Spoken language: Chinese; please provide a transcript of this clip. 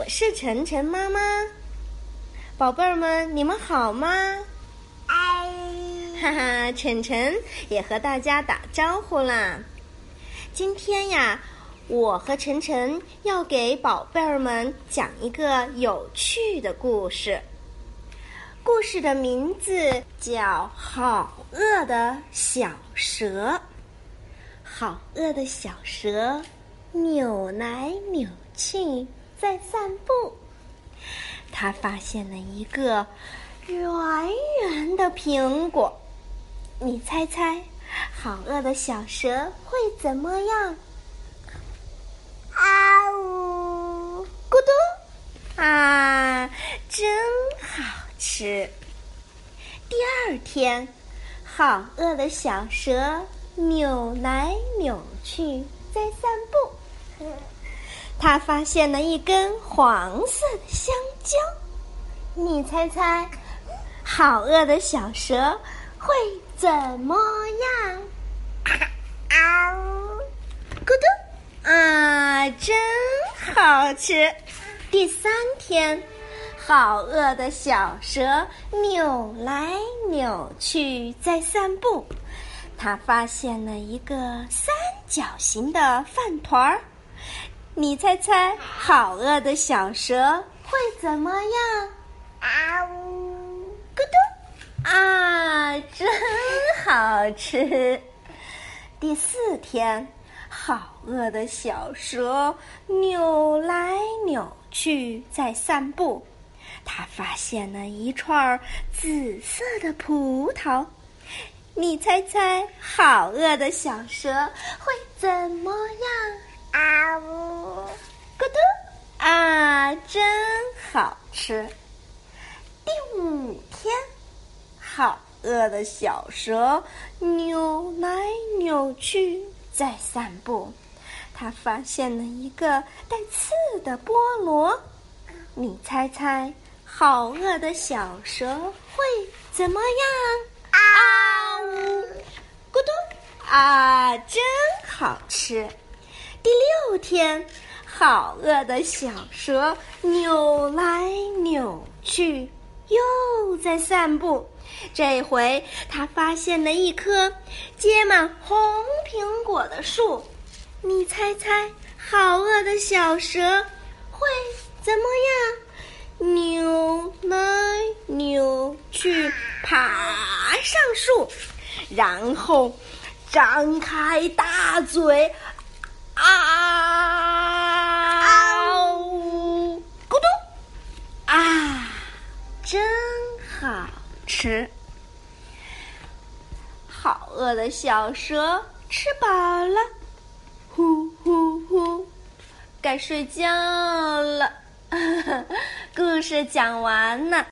我是晨晨妈妈。宝贝儿们，你们好吗？哎，哈哈，晨晨也和大家打招呼啦。今天呀，我和晨晨要给宝贝儿们讲一个有趣的故事。故事的名字叫《好饿的小蛇》。好饿的小蛇扭来扭去在散步，他发现了一个圆圆的苹果。你猜猜，好饿的小蛇会怎么样？啊呜，咕嘟！啊，真好吃。第二天，好饿的小蛇扭来扭去在散步，它发现了一根黄色的香蕉。你猜猜，好饿的小蛇会怎么样？啊呜，咕嘟！啊，真好吃。第三天，好饿的小蛇扭来扭去在散步，它发现了一个三角形的饭团儿。你猜猜，好饿的小蛇会怎么样？啊呜，咕嘟！啊，真好吃。第四天，好饿的小蛇扭来扭去在散步，它发现了一串紫色的葡萄。你猜猜，好饿的小蛇会怎么样？啊呜，咕嘟！啊，真好吃。第五天，好饿的小蛇扭来扭去在散步，它发现了一个带刺的菠萝。你猜猜，好饿的小蛇会怎么样？啊呜，咕嘟！啊，真好吃。第六天，好饿的小蛇扭来扭去，又在散步。这回它发现了一棵结满红苹果的树。你猜猜，好饿的小蛇会怎么样？扭来扭去，爬上树，然后张开大嘴。啊呜！咕嘟！啊，真好吃！好饿的小蛇吃饱了，呼呼呼，该睡觉了。故事讲完了。